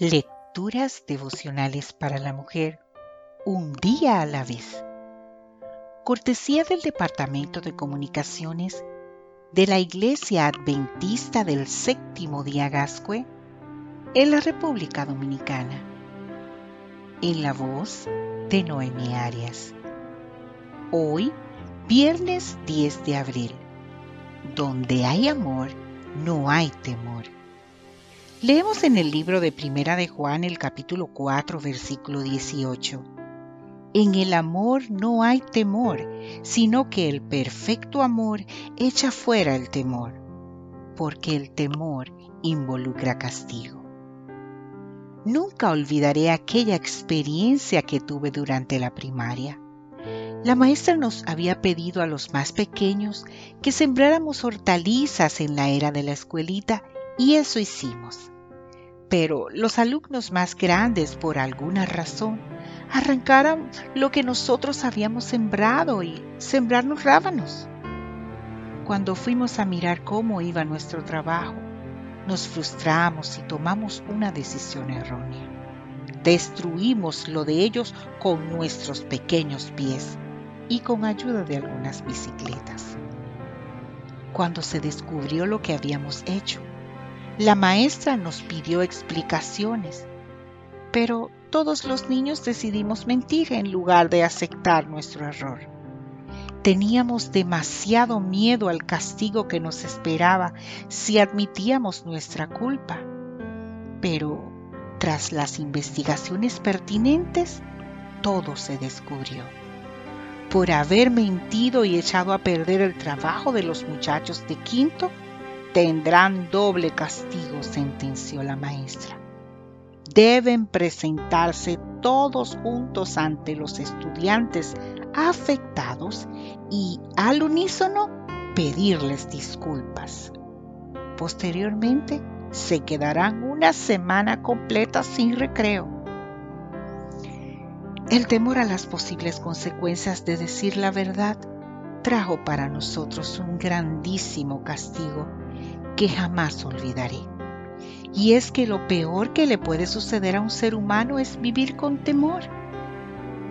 Lecturas devocionales para la mujer, un día a la vez. Cortesía del Departamento de Comunicaciones de la Iglesia Adventista del Séptimo Día Gascue en la República Dominicana. En la voz de Noemi Arias. Hoy, viernes 10 de abril. Donde hay amor, no hay temor. Leemos en el libro de Primera de Juan el capítulo 4 versículo 18. En el amor no hay temor, sino que el perfecto amor echa fuera el temor, porque el temor involucra castigo. Nunca olvidaré aquella experiencia que tuve durante la primaria. La maestra nos había pedido a los más pequeños que sembráramos hortalizas en la era de la escuelita y eso hicimos. Pero los alumnos más grandes, por alguna razón, arrancaron lo que nosotros habíamos sembrado y sembrarnos rábanos. Cuando fuimos a mirar cómo iba nuestro trabajo, nos frustramos y tomamos una decisión errónea. Destruimos lo de ellos con nuestros pequeños pies y con ayuda de algunas bicicletas. Cuando se descubrió lo que habíamos hecho, la maestra nos pidió explicaciones, pero todos los niños decidimos mentir en lugar de aceptar nuestro error. Teníamos demasiado miedo al castigo que nos esperaba si admitíamos nuestra culpa. Pero tras las investigaciones pertinentes, todo se descubrió. Por haber mentido y echado a perder el trabajo de los muchachos de quinto, tendrán doble castigo, sentenció la maestra. Deben presentarse todos juntos ante los estudiantes afectados y al unísono pedirles disculpas. Posteriormente se quedarán una semana completa sin recreo. El temor a las posibles consecuencias de decir la verdad trajo para nosotros un grandísimo castigo que jamás olvidaré. Y es que lo peor que le puede suceder a un ser humano es vivir con temor.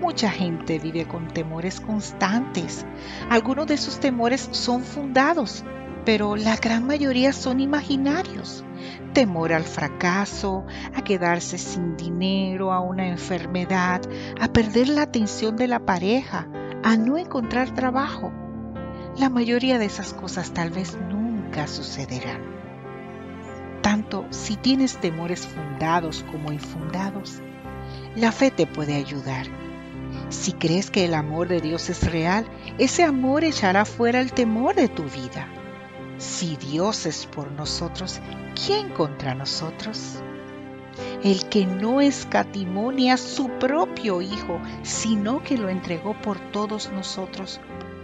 Mucha gente vive con temores constantes. Algunos de esos temores son fundados, pero la gran mayoría son imaginarios. Temor al fracaso, a quedarse sin dinero, a una enfermedad, a perder la atención de la pareja, a no encontrar trabajo. La mayoría de esas cosas tal vez no sucederá. Tanto si tienes temores fundados como infundados, la fe te puede ayudar. Si crees que el amor de Dios es real, ese amor echará fuera el temor de tu vida. Si Dios es por nosotros, ¿quién contra nosotros? El que no escatimó ni a su propio Hijo, sino que lo entregó por todos nosotros,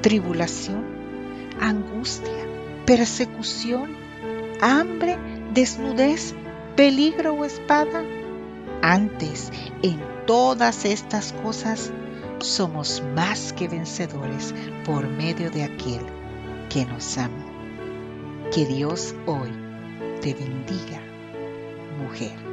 Tribulación, angustia, persecución, hambre, desnudez, peligro o espada. Antes, en todas estas cosas, somos más que vencedores por medio de aquel que nos ama. Que Dios hoy te bendiga, mujer.